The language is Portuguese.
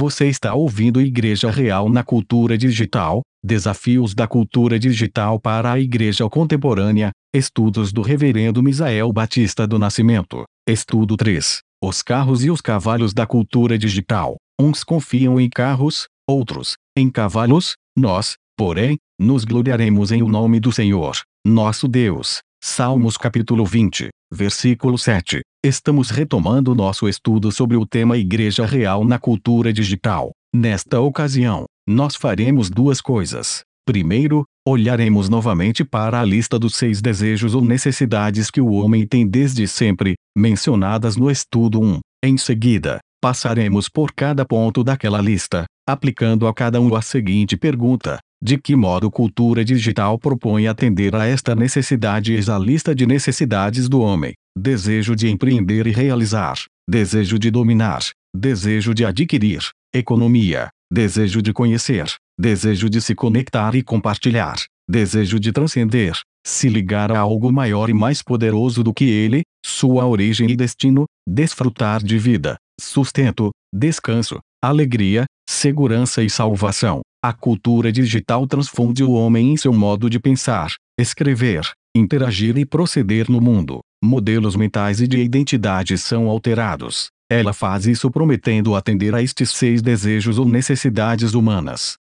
Você está ouvindo Igreja Real na Cultura Digital: Desafios da Cultura Digital para a Igreja Contemporânea. Estudos do Reverendo Misael Batista do Nascimento. Estudo 3. Os carros e os cavalos da cultura digital. Uns confiam em carros, outros em cavalos. Nós, porém, nos gloriaremos em o nome do Senhor, nosso Deus. Salmos capítulo 20, versículo 7. Estamos retomando nosso estudo sobre o tema Igreja Real na Cultura Digital. Nesta ocasião, nós faremos duas coisas. Primeiro, olharemos novamente para a lista dos seis desejos ou necessidades que o homem tem desde sempre, mencionadas no estudo 1. Em seguida, passaremos por cada ponto daquela lista, aplicando a cada um a seguinte pergunta: de que modo cultura digital propõe atender a esta necessidade? Eis a lista de necessidades do homem: desejo de empreender e realizar, desejo de dominar, desejo de adquirir, economia, desejo de conhecer, desejo de se conectar e compartilhar, desejo de transcender, se ligar a algo maior e mais poderoso do que ele, sua origem e destino, desfrutar de vida, sustento, descanso, alegria, segurança e salvação. A cultura digital transfunde o homem em seu modo de pensar, escrever, interagir e proceder no mundo. Modelos mentais e de identidade são alterados. Ela faz isso prometendo atender a estes seis desejos ou necessidades humanas.